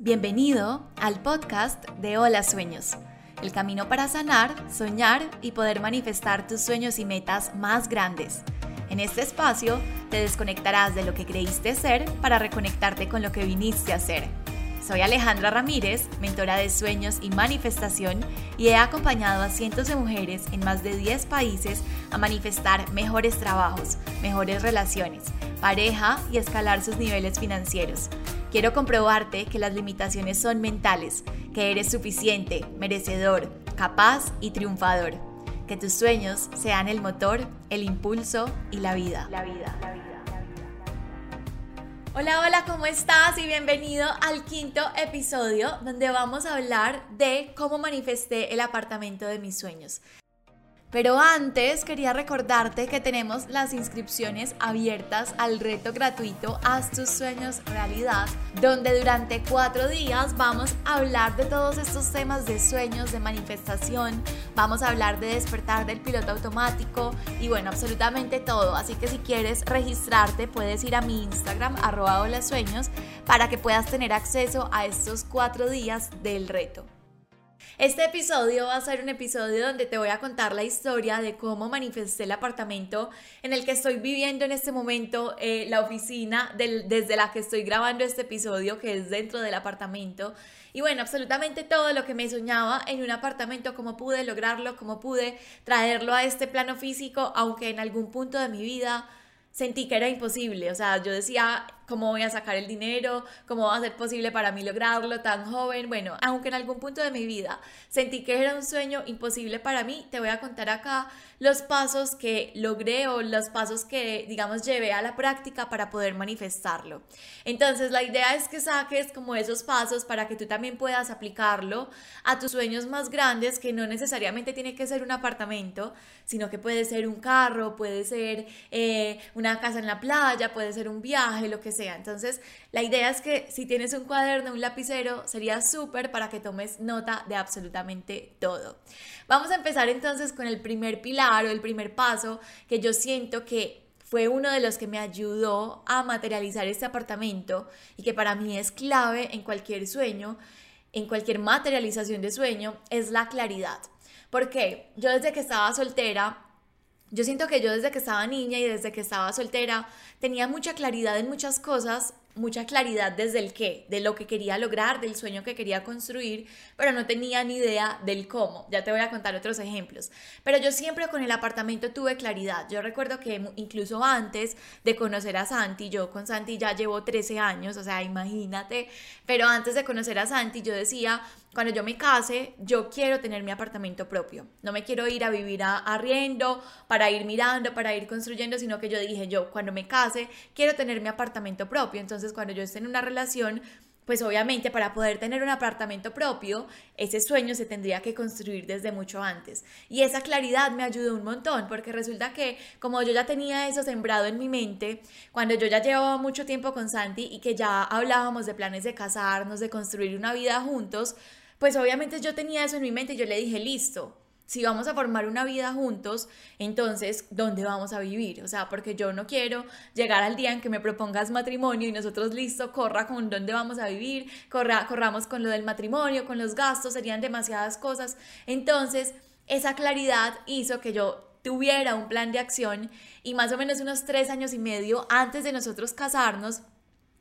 Bienvenido al podcast de Hola Sueños, el camino para sanar, soñar y poder manifestar tus sueños y metas más grandes. En este espacio te desconectarás de lo que creíste ser para reconectarte con lo que viniste a ser. Soy Alejandra Ramírez, mentora de sueños y manifestación, y he acompañado a cientos de mujeres en más de 10 países a manifestar mejores trabajos, mejores relaciones, pareja y escalar sus niveles financieros. Quiero comprobarte que las limitaciones son mentales, que eres suficiente, merecedor, capaz y triunfador. Que tus sueños sean el motor, el impulso y la vida. La vida, la vida. Hola, hola, ¿cómo estás? Y bienvenido al quinto episodio donde vamos a hablar de cómo manifesté el apartamento de mis sueños. Pero antes quería recordarte que tenemos las inscripciones abiertas al reto gratuito Haz tus sueños realidad, donde durante cuatro días vamos a hablar de todos estos temas de sueños, de manifestación, vamos a hablar de despertar del piloto automático y bueno, absolutamente todo. Así que si quieres registrarte puedes ir a mi Instagram arroba para que puedas tener acceso a estos cuatro días del reto. Este episodio va a ser un episodio donde te voy a contar la historia de cómo manifesté el apartamento en el que estoy viviendo en este momento, eh, la oficina desde la que estoy grabando este episodio, que es dentro del apartamento. Y bueno, absolutamente todo lo que me soñaba en un apartamento, cómo pude lograrlo, cómo pude traerlo a este plano físico, aunque en algún punto de mi vida sentí que era imposible. O sea, yo decía, ¿cómo voy a sacar el dinero? ¿Cómo va a ser posible para mí lograrlo tan joven? Bueno, aunque en algún punto de mi vida sentí que era un sueño imposible para mí, te voy a contar acá los pasos que logré o los pasos que, digamos, llevé a la práctica para poder manifestarlo. Entonces, la idea es que saques como esos pasos para que tú también puedas aplicarlo a tus sueños más grandes, que no necesariamente tiene que ser un apartamento, sino que puede ser un carro, puede ser eh, una casa en la playa, puede ser un viaje, lo que sea. Entonces, la idea es que si tienes un cuaderno, un lapicero, sería súper para que tomes nota de absolutamente todo. Vamos a empezar entonces con el primer pilar o el primer paso que yo siento que fue uno de los que me ayudó a materializar este apartamento y que para mí es clave en cualquier sueño, en cualquier materialización de sueño, es la claridad. Porque yo desde que estaba soltera, yo siento que yo desde que estaba niña y desde que estaba soltera tenía mucha claridad en muchas cosas, mucha claridad desde el qué, de lo que quería lograr, del sueño que quería construir, pero no tenía ni idea del cómo. Ya te voy a contar otros ejemplos. Pero yo siempre con el apartamento tuve claridad. Yo recuerdo que incluso antes de conocer a Santi, yo con Santi ya llevo 13 años, o sea, imagínate, pero antes de conocer a Santi yo decía, cuando yo me case, yo quiero tener mi apartamento propio. No me quiero ir a vivir a arriendo para ir mirando, para ir construyendo, sino que yo dije, yo cuando me case, quiero tener mi apartamento propio. Entonces, cuando yo esté en una relación, pues obviamente para poder tener un apartamento propio, ese sueño se tendría que construir desde mucho antes. Y esa claridad me ayudó un montón, porque resulta que como yo ya tenía eso sembrado en mi mente, cuando yo ya llevaba mucho tiempo con Santi y que ya hablábamos de planes de casarnos, de construir una vida juntos, pues obviamente yo tenía eso en mi mente y yo le dije, listo, si vamos a formar una vida juntos, entonces, ¿dónde vamos a vivir? O sea, porque yo no quiero llegar al día en que me propongas matrimonio y nosotros, listo, corra con dónde vamos a vivir, corra, corramos con lo del matrimonio, con los gastos, serían demasiadas cosas. Entonces, esa claridad hizo que yo tuviera un plan de acción y más o menos unos tres años y medio antes de nosotros casarnos,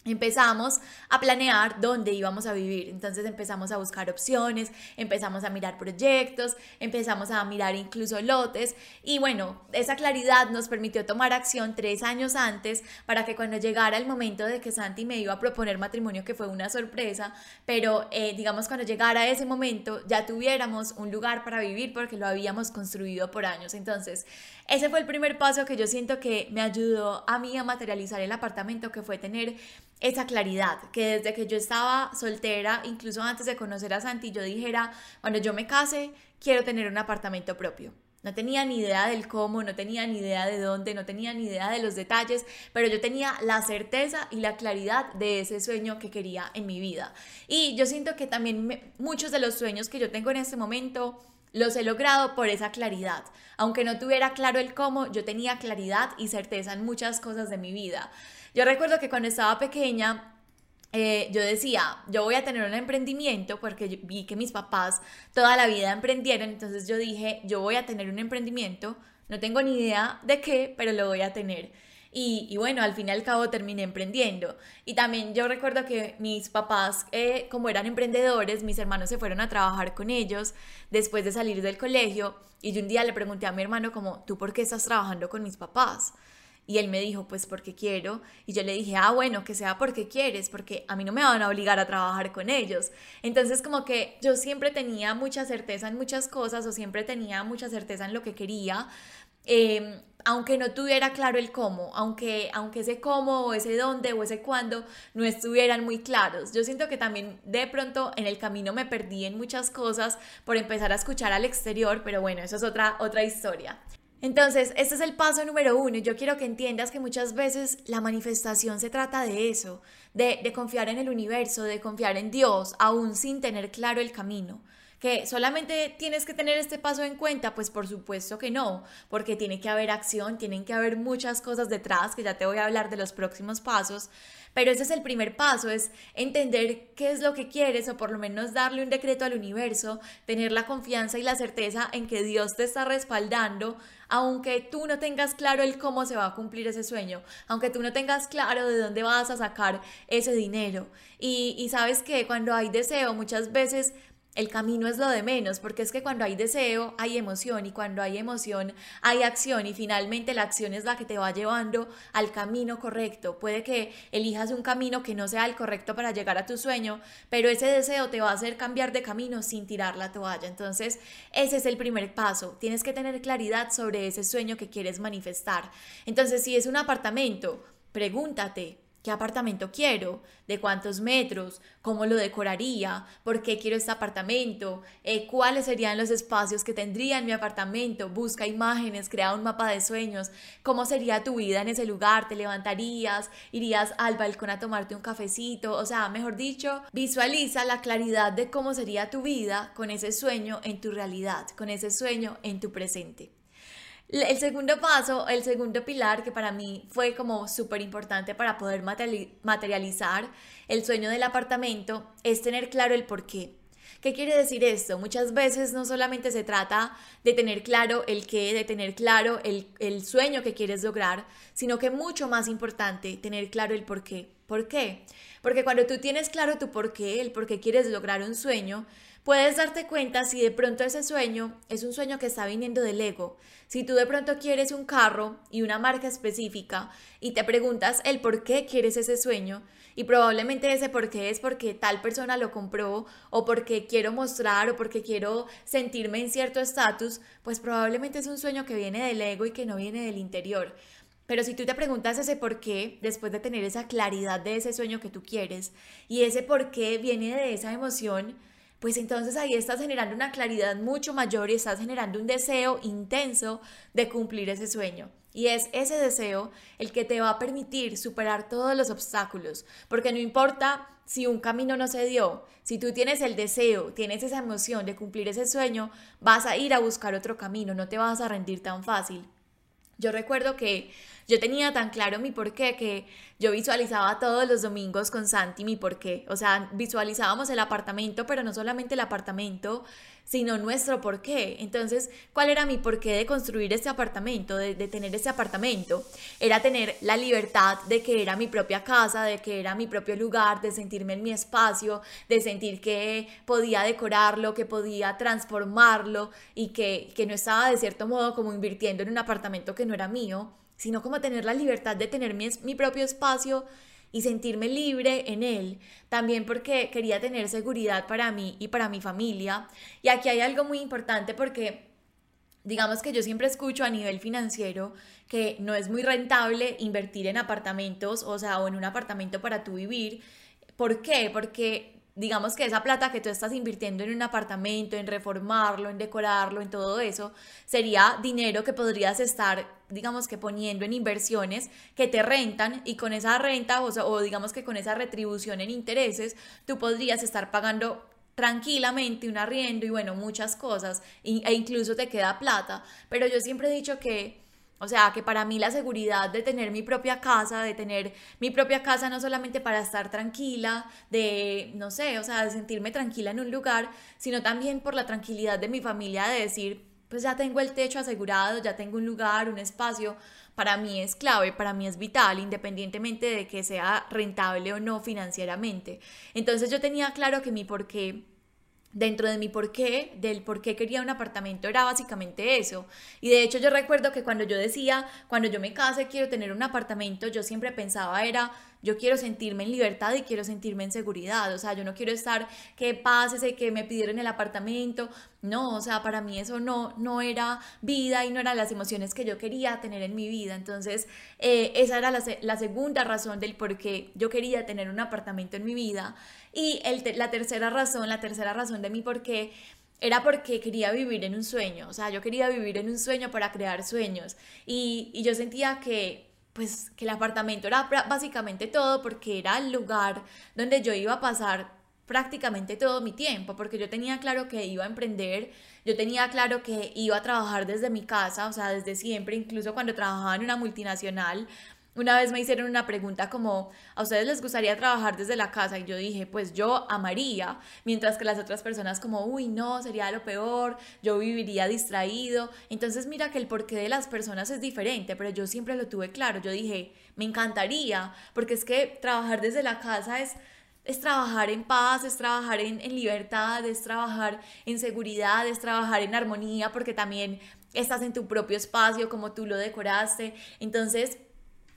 empezamos a planear dónde íbamos a vivir. Entonces empezamos a buscar opciones, empezamos a mirar proyectos, empezamos a mirar incluso lotes y bueno, esa claridad nos permitió tomar acción tres años antes para que cuando llegara el momento de que Santi me iba a proponer matrimonio, que fue una sorpresa, pero eh, digamos cuando llegara ese momento ya tuviéramos un lugar para vivir porque lo habíamos construido por años. Entonces ese fue el primer paso que yo siento que me ayudó a mí a materializar el apartamento, que fue tener esa claridad, que desde que yo estaba soltera, incluso antes de conocer a Santi, yo dijera, cuando yo me case, quiero tener un apartamento propio. No tenía ni idea del cómo, no tenía ni idea de dónde, no tenía ni idea de los detalles, pero yo tenía la certeza y la claridad de ese sueño que quería en mi vida. Y yo siento que también muchos de los sueños que yo tengo en este momento los he logrado por esa claridad. Aunque no tuviera claro el cómo, yo tenía claridad y certeza en muchas cosas de mi vida. Yo recuerdo que cuando estaba pequeña, eh, yo decía, yo voy a tener un emprendimiento porque vi que mis papás toda la vida emprendieron, entonces yo dije, yo voy a tener un emprendimiento, no tengo ni idea de qué, pero lo voy a tener. Y, bueno, al fin y al cabo terminé emprendiendo. Y también yo recuerdo que mis papás, eh, como eran emprendedores, mis hermanos se fueron a trabajar con ellos después de salir del colegio. Y yo un día le pregunté a mi hermano como, ¿tú por qué estás trabajando con mis papás? Y él me dijo, pues porque quiero. Y yo le dije, ah, bueno, que sea porque quieres, porque a mí no me van a obligar a trabajar con ellos. Entonces como que yo siempre tenía mucha certeza en muchas cosas o siempre tenía mucha certeza en lo que quería. Em, aunque no tuviera claro el cómo, aunque, aunque ese cómo o ese dónde o ese cuándo no estuvieran muy claros. Yo siento que también de pronto en el camino me perdí en muchas cosas por empezar a escuchar al exterior, pero bueno, eso es otra, otra historia. Entonces, este es el paso número uno. Yo quiero que entiendas que muchas veces la manifestación se trata de eso, de, de confiar en el universo, de confiar en Dios, aún sin tener claro el camino que solamente tienes que tener este paso en cuenta, pues por supuesto que no, porque tiene que haber acción, tienen que haber muchas cosas detrás, que ya te voy a hablar de los próximos pasos, pero ese es el primer paso, es entender qué es lo que quieres o por lo menos darle un decreto al universo, tener la confianza y la certeza en que Dios te está respaldando, aunque tú no tengas claro el cómo se va a cumplir ese sueño, aunque tú no tengas claro de dónde vas a sacar ese dinero. Y, y sabes que cuando hay deseo, muchas veces el camino es lo de menos, porque es que cuando hay deseo hay emoción y cuando hay emoción hay acción y finalmente la acción es la que te va llevando al camino correcto. Puede que elijas un camino que no sea el correcto para llegar a tu sueño, pero ese deseo te va a hacer cambiar de camino sin tirar la toalla. Entonces, ese es el primer paso. Tienes que tener claridad sobre ese sueño que quieres manifestar. Entonces, si es un apartamento, pregúntate, ¿Qué apartamento quiero? ¿De cuántos metros? ¿Cómo lo decoraría? ¿Por qué quiero este apartamento? Eh, ¿Cuáles serían los espacios que tendría en mi apartamento? Busca imágenes, crea un mapa de sueños. ¿Cómo sería tu vida en ese lugar? ¿Te levantarías? ¿Irías al balcón a tomarte un cafecito? O sea, mejor dicho, visualiza la claridad de cómo sería tu vida con ese sueño en tu realidad, con ese sueño en tu presente. El segundo paso, el segundo pilar que para mí fue como súper importante para poder materializar el sueño del apartamento es tener claro el por qué. ¿Qué quiere decir esto? Muchas veces no solamente se trata de tener claro el qué, de tener claro el, el sueño que quieres lograr, sino que mucho más importante, tener claro el por qué. ¿Por qué? Porque cuando tú tienes claro tu por qué, el por qué quieres lograr un sueño, puedes darte cuenta si de pronto ese sueño es un sueño que está viniendo del ego. Si tú de pronto quieres un carro y una marca específica y te preguntas el por qué quieres ese sueño, y probablemente ese por qué es porque tal persona lo compró o porque quiero mostrar o porque quiero sentirme en cierto estatus, pues probablemente es un sueño que viene del ego y que no viene del interior. Pero si tú te preguntas ese por qué, después de tener esa claridad de ese sueño que tú quieres, y ese por qué viene de esa emoción, pues entonces ahí estás generando una claridad mucho mayor y estás generando un deseo intenso de cumplir ese sueño. Y es ese deseo el que te va a permitir superar todos los obstáculos, porque no importa si un camino no se dio, si tú tienes el deseo, tienes esa emoción de cumplir ese sueño, vas a ir a buscar otro camino, no te vas a rendir tan fácil. Yo recuerdo que yo tenía tan claro mi porqué que yo visualizaba todos los domingos con Santi mi porqué. O sea, visualizábamos el apartamento, pero no solamente el apartamento, sino nuestro porqué. Entonces, ¿cuál era mi porqué de construir este apartamento, de, de, tener este apartamento? Era tener la libertad de que era mi propia casa, de que era mi propio lugar, de sentirme en mi espacio, de sentir que podía decorarlo, que podía transformarlo y que, que no estaba de cierto modo como invirtiendo en un apartamento que no era mío sino como tener la libertad de tener mi, mi propio espacio y sentirme libre en él, también porque quería tener seguridad para mí y para mi familia. Y aquí hay algo muy importante porque digamos que yo siempre escucho a nivel financiero que no es muy rentable invertir en apartamentos, o sea, o en un apartamento para tu vivir. ¿Por qué? Porque digamos que esa plata que tú estás invirtiendo en un apartamento, en reformarlo, en decorarlo, en todo eso, sería dinero que podrías estar, digamos que poniendo en inversiones que te rentan y con esa renta o, o digamos que con esa retribución en intereses, tú podrías estar pagando tranquilamente un arriendo y bueno, muchas cosas e incluso te queda plata. Pero yo siempre he dicho que O sea, que para mí la seguridad de tener mi propia casa, de tener mi propia casa no solamente para estar tranquila, de, no sé, o sea, de sentirme tranquila en un lugar, sino también por la tranquilidad de mi familia de decir, pues ya tengo el techo asegurado, ya tengo un lugar, un espacio, para mí es clave, para mí es vital, independientemente de que sea rentable o no financieramente. Entonces yo tenía claro que mi porqué dentro de mi porqué, del por qué quería un apartamento, era básicamente eso. Y de hecho yo recuerdo que cuando yo decía, cuando yo me case quiero tener un apartamento, yo siempre pensaba era yo quiero sentirme en libertad y quiero sentirme en seguridad, o sea, yo no quiero estar que pase, que me pidieron el apartamento, no, o sea, para mí eso no, no era vida y no eran las emociones que yo quería tener en mi vida, entonces eh, esa era la, segunda razón del por qué yo quería tener un apartamento en mi vida. Y el, la tercera razón, la tercera razón de mi por qué era porque quería vivir en un sueño, o sea, yo quería vivir en un sueño para crear sueños. Y, y yo sentía que pues que el apartamento era básicamente todo porque era el lugar donde yo iba a pasar prácticamente todo mi tiempo, porque yo tenía claro que iba a emprender, yo tenía claro que iba a trabajar desde mi casa, o sea, desde siempre, incluso cuando trabajaba en una multinacional, una vez me hicieron una pregunta como, ¿a ustedes les gustaría trabajar desde la casa? Y yo dije, pues yo amaría, mientras que las otras personas como, uy, no, sería lo peor, yo viviría distraído. Entonces mira que el porqué de las personas es diferente, pero yo siempre lo tuve claro. Yo dije, me encantaría, porque es que trabajar desde la casa es es trabajar en paz, es trabajar en, en, libertad, es trabajar en seguridad, es trabajar en armonía, porque también estás en tu propio espacio como tú lo decoraste. Entonces,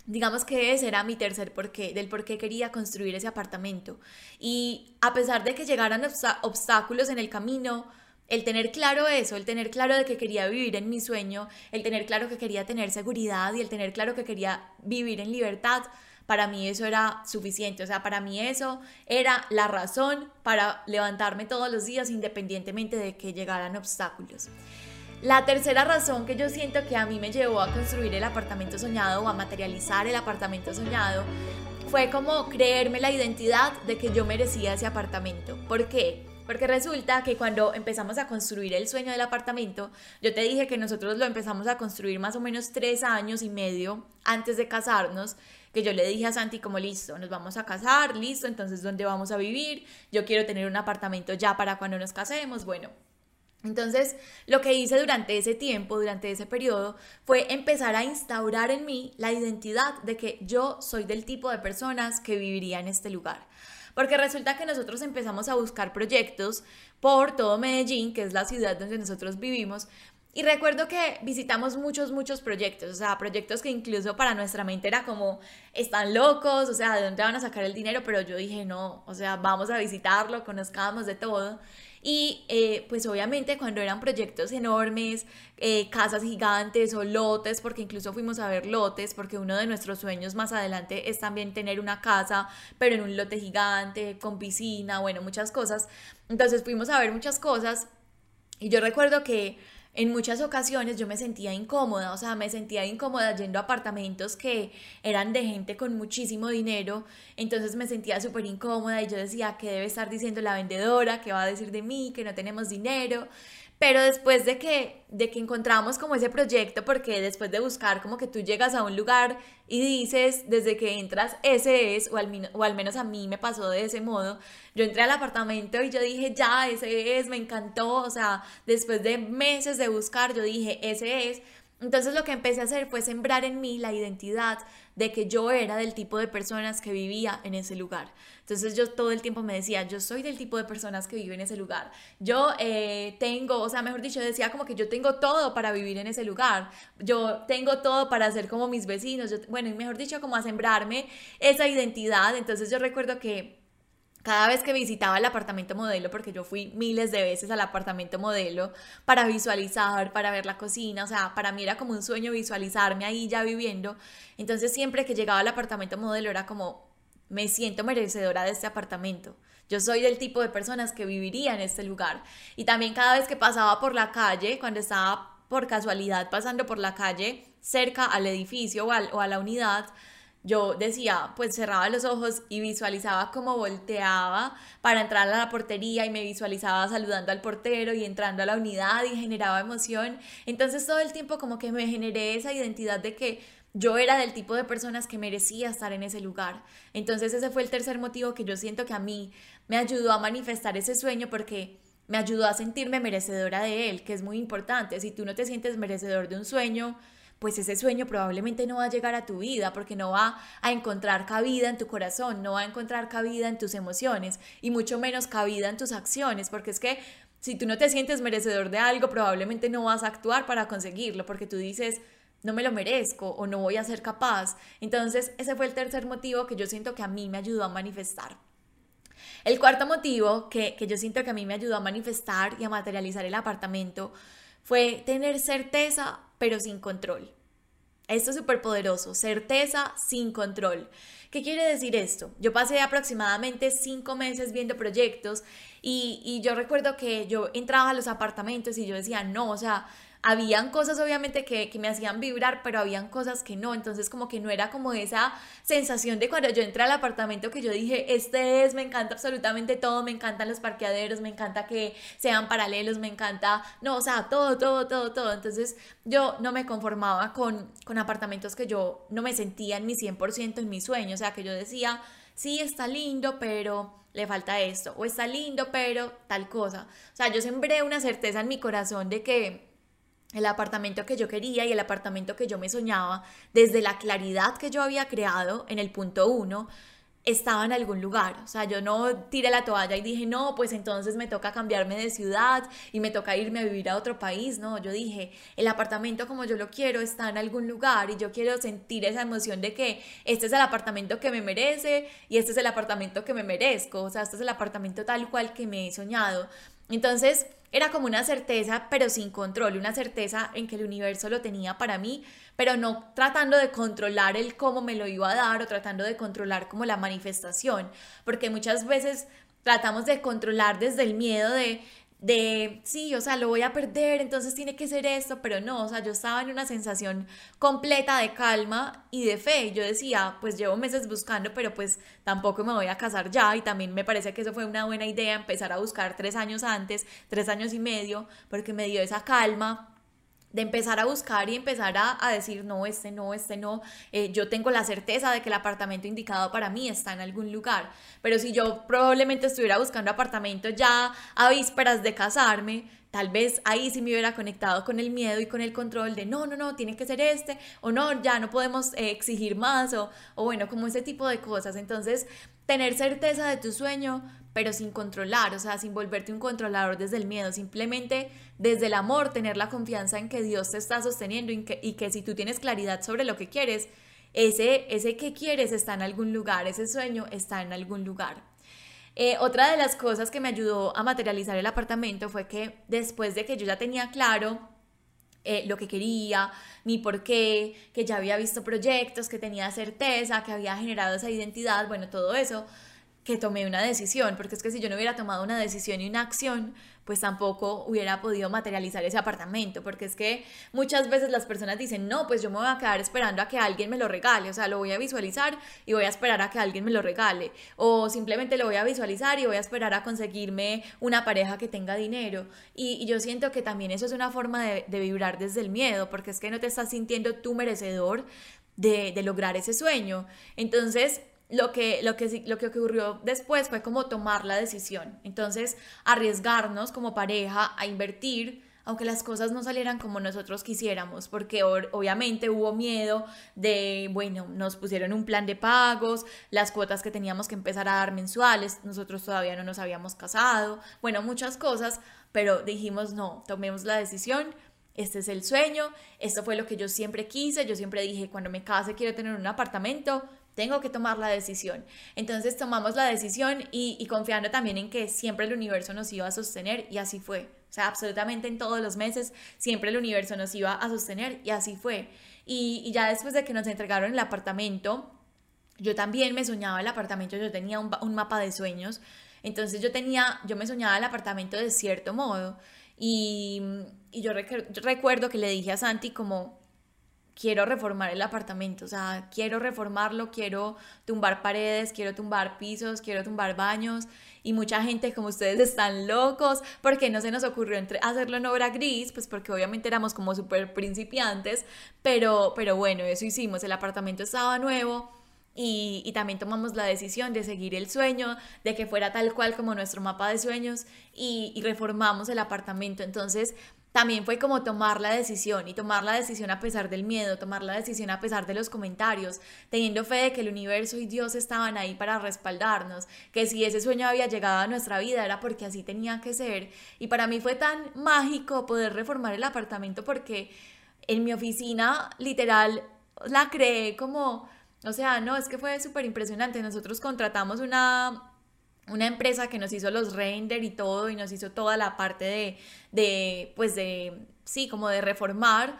Digamos que ese era mi tercer porqué, del por qué quería construir ese apartamento. Y a pesar de que llegaran obstáculos en el camino, el tener claro eso, el tener claro de que quería vivir en mi sueño, el tener claro que quería tener seguridad y el tener claro que quería vivir en libertad, para mí eso era suficiente. O sea, para mí eso era la razón para levantarme todos los días independientemente de que llegaran obstáculos. La tercera razón que yo siento que a mí me llevó a construir el apartamento soñado o a materializar el apartamento soñado fue como creerme la identidad de que yo merecía ese apartamento. ¿Por qué? Porque resulta que cuando empezamos a construir el sueño del apartamento, yo te dije que nosotros lo empezamos a construir más o menos tres años y medio antes de casarnos, que yo le dije a Santi como listo, nos vamos a casar, listo, entonces ¿dónde vamos a vivir? Yo quiero tener un apartamento ya para cuando nos casemos. Bueno, entonces, lo que hice durante ese tiempo, durante ese periodo, fue empezar a instaurar en mí la identidad de que yo soy del tipo de personas que viviría en este lugar. Porque resulta que nosotros empezamos a buscar proyectos por todo Medellín, que es la ciudad donde nosotros vivimos, y recuerdo que visitamos muchos, muchos proyectos, o sea, proyectos que incluso para nuestra mente era como, están locos, o sea, ¿de dónde van a sacar el dinero? Pero yo dije, no, o sea, vamos a visitarlo, conozcamos de todo. Y eh, pues obviamente cuando eran proyectos enormes, eh, casas gigantes o lotes, porque incluso fuimos a ver lotes, porque uno de nuestros sueños más adelante es también tener una casa, pero en un lote gigante, con piscina, bueno, muchas cosas. Entonces fuimos a ver muchas cosas y yo recuerdo que en muchas ocasiones yo me sentía incómoda, o sea, me sentía incómoda yendo a apartamentos que eran de gente con muchísimo dinero, entonces me sentía súper incómoda y yo decía, ¿qué debe estar diciendo la vendedora? ¿Qué va a decir de mí? Que no tenemos dinero. Pero después de que, de que encontramos como ese proyecto, porque después de buscar como que tú llegas a un lugar y dices, desde que entras, ese es, o al, o al menos a mí me pasó de ese modo, yo entré al apartamento y yo dije, ya, ese es, me encantó, o sea, después de meses de buscar, yo dije, ese es, entonces lo que empecé a hacer fue sembrar en mí la identidad de que yo era del tipo de personas que vivía en ese lugar. Entonces yo todo el tiempo me decía, yo soy del tipo de personas que vive en ese lugar. Yo eh, tengo, o sea, mejor dicho, decía como que yo tengo todo para vivir en ese lugar. Yo tengo todo para ser como mis vecinos. bueno, y mejor dicho, como a sembrarme esa identidad. Entonces yo recuerdo que cada vez que visitaba el apartamento modelo, porque yo fui miles de veces al apartamento modelo para visualizar, para ver la cocina, o sea, para mí era como un sueño visualizarme ahí ya viviendo. Entonces siempre que llegaba al apartamento modelo era como, me siento merecedora de este apartamento. Yo soy del tipo de personas que viviría en este lugar. Y también cada vez que pasaba por la calle, cuando estaba por casualidad pasando por la calle cerca al edificio o, o a la unidad, yo decía, pues cerraba los ojos y visualizaba cómo volteaba para entrar a la portería y me visualizaba saludando al portero y entrando a la unidad y generaba emoción. Entonces todo el tiempo como que me generé esa identidad de que yo era del tipo de personas que merecía estar en ese lugar. Entonces ese fue el tercer motivo que yo siento que a mí me ayudó a manifestar ese sueño porque me ayudó a sentirme merecedora de él, que es muy importante. Si tú no te sientes merecedor de un sueño, pues ese sueño probablemente no va a llegar a tu vida porque no va a encontrar cabida en tu corazón, no va a encontrar cabida en tus emociones y mucho menos cabida en tus acciones, porque es que si tú no te sientes merecedor de algo, probablemente no vas a actuar para conseguirlo, porque tú dices, no me lo merezco o no voy a ser capaz. Entonces, ese fue el tercer motivo que yo siento que a mí me ayudó a manifestar. El cuarto motivo que, que yo siento que a mí me ayudó a manifestar y a materializar el apartamento fue tener certeza pero sin control. Esto es súper poderoso, certeza sin control. ¿Qué quiere decir esto? Yo pasé aproximadamente cinco meses viendo proyectos y, y, yo recuerdo que yo entraba a los apartamentos y yo decía, no, o sea, habían cosas obviamente que, me hacían vibrar, pero habían cosas que no, entonces como que no era como esa sensación de cuando yo entré al apartamento que yo dije, este es, me encanta absolutamente todo, me encantan los parqueaderos, me encanta que sean paralelos, me encanta, no, o sea, todo, todo, todo, todo, entonces yo no me conformaba con, con apartamentos que yo no me sentía en mi 100% en mi sueño, o sea, que yo decía, sí, está lindo, pero le falta esto, o está lindo, pero tal cosa. O sea, yo sembré una certeza en mi corazón de que el apartamento que yo quería y el apartamento que yo me soñaba, desde la claridad que yo había creado en el punto uno, estaba en algún lugar. O sea, yo no tiré la toalla y dije, no, pues entonces me toca cambiarme de ciudad y me toca irme a vivir a otro país. No, yo dije, el apartamento como yo lo quiero está en algún lugar y yo quiero sentir esa emoción de que este es el apartamento que me merece y este es el apartamento que me merezco. O sea, este es el apartamento tal cual que me he soñado. Entonces, era como una certeza, pero sin control, una certeza en que el universo lo tenía para mí, pero no tratando de controlar el cómo me lo iba a dar o tratando de controlar como la manifestación, porque muchas veces tratamos de controlar desde el miedo de de, sí, o sea, lo voy a perder, entonces tiene que ser esto, pero no, o sea, yo estaba en una sensación completa de calma y de fe. Yo decía, pues llevo meses buscando, pero pues tampoco me voy a casar ya y también me parece que eso fue una buena idea, empezar a buscar tres años antes, tres años y medio, porque me dio esa calma de empezar a buscar y empezar a, decir, no, este no, este no, eh, yo tengo la certeza de que el apartamento indicado para mí está en algún lugar, pero si yo probablemente estuviera buscando apartamento ya a vísperas de casarme, tal vez ahí sí me hubiera conectado con el miedo y con el control de no, no, no, tiene que ser este, o no, ya no podemos eh, exigir más, o, o bueno, como ese tipo de cosas. Entonces, tener certeza de tu sueño, pero sin controlar, o sea, sin volverte un controlador desde el miedo, simplemente desde el amor, tener la confianza en que Dios te está sosteniendo y que, si tú tienes claridad sobre lo que quieres, ese, ese que quieres está en algún lugar, ese sueño está en algún lugar. Eh, otra de las cosas que me ayudó a materializar el apartamento fue que después de que yo ya tenía claro eh, lo que quería, mi por qué, que ya había visto proyectos, que tenía certeza, que había generado esa identidad, bueno, todo eso, que tomé una decisión, porque es que si yo no hubiera tomado una decisión y una acción, pues tampoco hubiera podido materializar ese apartamento, porque es que muchas veces las personas dicen, no, pues yo me voy a quedar esperando a que alguien me lo regale, o sea, lo voy a visualizar y voy a esperar a que alguien me lo regale, o simplemente lo voy a visualizar y voy a esperar a conseguirme una pareja que tenga dinero. Y, yo siento que también eso es una forma de, de, vibrar desde el miedo, porque es que no te estás sintiendo tú merecedor de, de lograr ese sueño. Entonces, lo que, lo, que, lo que ocurrió después fue como tomar la decisión. Entonces, arriesgarnos como pareja a invertir, aunque las cosas no salieran como nosotros quisiéramos, porque obviamente hubo miedo de, bueno, nos pusieron un plan de pagos, las cuotas que teníamos que empezar a dar mensuales, nosotros todavía no nos habíamos casado, bueno, muchas cosas, pero dijimos, no, tomemos la decisión, este es el sueño, esto fue lo que yo siempre quise, yo siempre dije, cuando me case quiero tener un apartamento, tengo que tomar la decisión. Entonces tomamos la decisión y, confiando también en que siempre el universo nos iba a sostener y así fue. O sea, absolutamente en todos los meses siempre el universo nos iba a sostener y así fue. Y, ya después de que nos entregaron el apartamento, yo también me soñaba el apartamento, yo tenía un, mapa de sueños. Entonces yo tenía, yo me soñaba el apartamento de cierto modo. Y, yo, yo recuerdo que le dije a Santi como, quiero reformar el apartamento, o sea, quiero reformarlo, quiero tumbar paredes, quiero tumbar pisos, quiero tumbar baños y mucha gente como ustedes están locos, porque no se nos ocurrió hacerlo en obra gris, pues porque obviamente éramos como súper principiantes, pero, pero bueno, eso hicimos, el apartamento estaba nuevo. Y, y, también tomamos la decisión de seguir el sueño, de que fuera tal cual como nuestro mapa de sueños y reformamos el apartamento. Entonces, también fue como tomar la decisión y tomar la decisión a pesar del miedo, tomar la decisión a pesar de los comentarios, teniendo fe de que el universo y Dios estaban ahí para respaldarnos, que si ese sueño había llegado a nuestra vida era porque así tenía que ser. Y para mí fue tan mágico poder reformar el apartamento porque en mi oficina literal la creé como, o sea, no, es que fue súper impresionante. Nosotros contratamos una una empresa que nos hizo los render y todo y nos hizo toda la parte de, de, pues de, sí, como de reformar.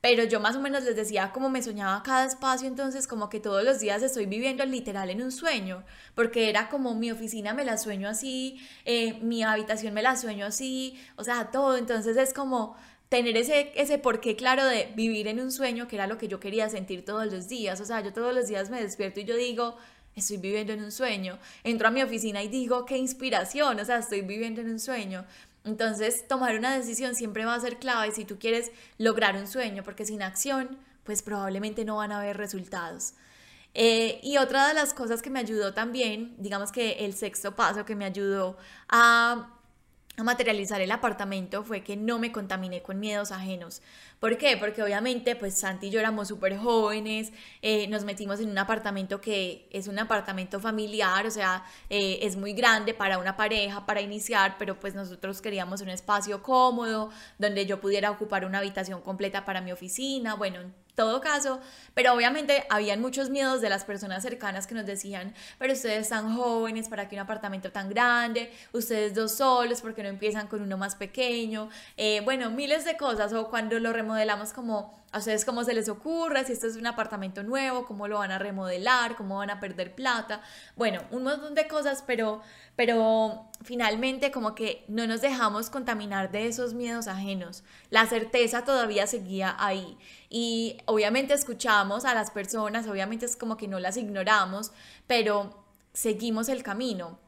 Pero yo más o menos les decía cómo me soñaba cada espacio, entonces como que todos los días estoy viviendo literal en un sueño, porque era como mi oficina me la sueño así, eh, mi habitación me la sueño así, o sea, todo, entonces es como tener ese, ese porqué claro de vivir en un sueño, que era lo que yo quería sentir todos los días, o sea, yo todos los días me despierto y yo digo, estoy viviendo en un sueño. Entro a mi oficina y digo, qué inspiración, o sea, estoy viviendo en un sueño. Entonces, tomar una decisión siempre va a ser clave si tú quieres lograr un sueño, porque sin acción, pues probablemente no van a haber resultados. Eh, y otra de las cosas que me ayudó también, digamos que el sexto paso que me ayudó a a materializar el apartamento fue que no me contaminé con miedos ajenos. ¿Por qué? Porque obviamente pues Santi y yo éramos súper jóvenes, eh, nos metimos en un apartamento que es un apartamento familiar, o sea, eh, es muy grande para una pareja, para iniciar, pero pues nosotros queríamos un espacio cómodo, donde yo pudiera ocupar una habitación completa para mi oficina, bueno, todo caso, pero obviamente habían muchos miedos de las personas cercanas que nos decían, pero ustedes están jóvenes, ¿para qué un apartamento tan grande? Ustedes dos solos, ¿por qué no empiezan con uno más pequeño? Eh, bueno, miles de cosas, o cuando lo remodelamos como a ustedes cómo se les ocurre, si esto es un apartamento nuevo, cómo lo van a remodelar, cómo van a perder plata, bueno, un montón de cosas, pero, pero finalmente como que no nos dejamos contaminar de esos miedos ajenos. La certeza todavía seguía ahí y obviamente escuchamos a las personas, obviamente es como que no las ignoramos, pero seguimos el camino.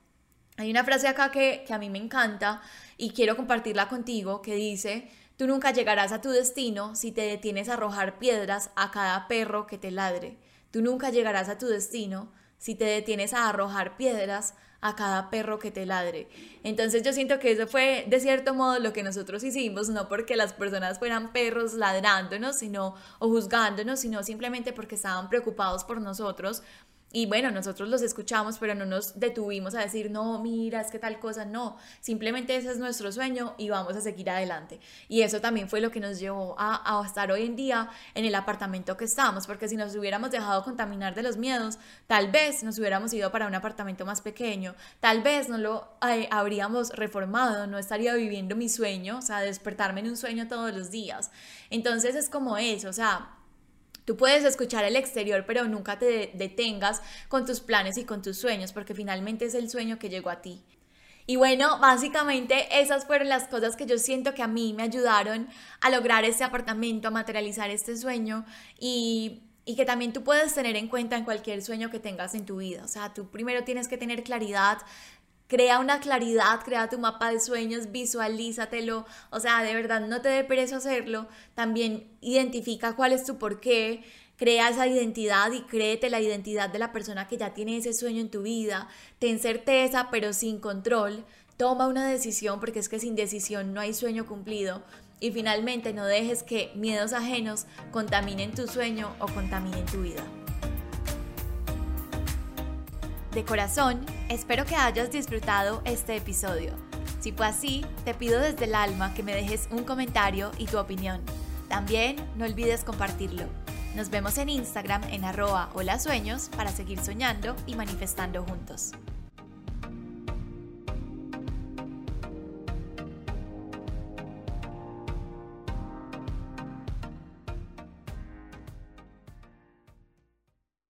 Hay una frase acá que, que a mí me encanta y quiero compartirla contigo que dice, Tú nunca llegarás a tu destino si te detienes a arrojar piedras a cada perro que te ladre. Tú nunca llegarás a tu destino si te detienes a arrojar piedras a cada perro que te ladre. Entonces yo siento que eso fue de cierto modo lo que nosotros hicimos, no porque las personas fueran perros ladrándonos, sino o juzgándonos, sino simplemente porque estaban preocupados por nosotros y bueno, nosotros los escuchamos, pero no nos detuvimos a decir, no, mira, es que tal cosa, no, simplemente ese es nuestro sueño y vamos a seguir adelante. Y eso también fue lo que nos llevó a, a estar hoy en día en el apartamento que estamos, porque si nos hubiéramos dejado contaminar de los miedos, tal vez nos hubiéramos ido para un apartamento más pequeño, tal vez no lo eh, habríamos reformado, no estaría viviendo mi sueño, o sea, despertarme en un sueño todos los días. Entonces es como eso, o sea, Tú puedes escuchar el exterior, pero nunca te detengas con tus planes y con tus sueños, porque finalmente es el sueño que llegó a ti. Y bueno, básicamente esas fueron las cosas que yo siento que a mí me ayudaron a lograr este apartamento, a materializar este sueño y, y que también tú puedes tener en cuenta en cualquier sueño que tengas en tu vida. O sea, tú primero tienes que tener claridad Crea una claridad, crea tu mapa de sueños, visualízatelo, o sea, de verdad no te dé pereza hacerlo, también identifica cuál es tu porqué, crea esa identidad y créete la identidad de la persona que ya tiene ese sueño en tu vida, ten certeza pero sin control, toma una decisión porque es que sin decisión no hay sueño cumplido. Y finalmente no dejes que miedos ajenos contaminen tu sueño o contaminen tu vida. De corazón, espero que hayas disfrutado este episodio. Si fue así, te pido desde el alma que me dejes un comentario y tu opinión. También no olvides compartirlo. Nos vemos en Instagram en arroba hola sueños para seguir soñando y manifestando juntos.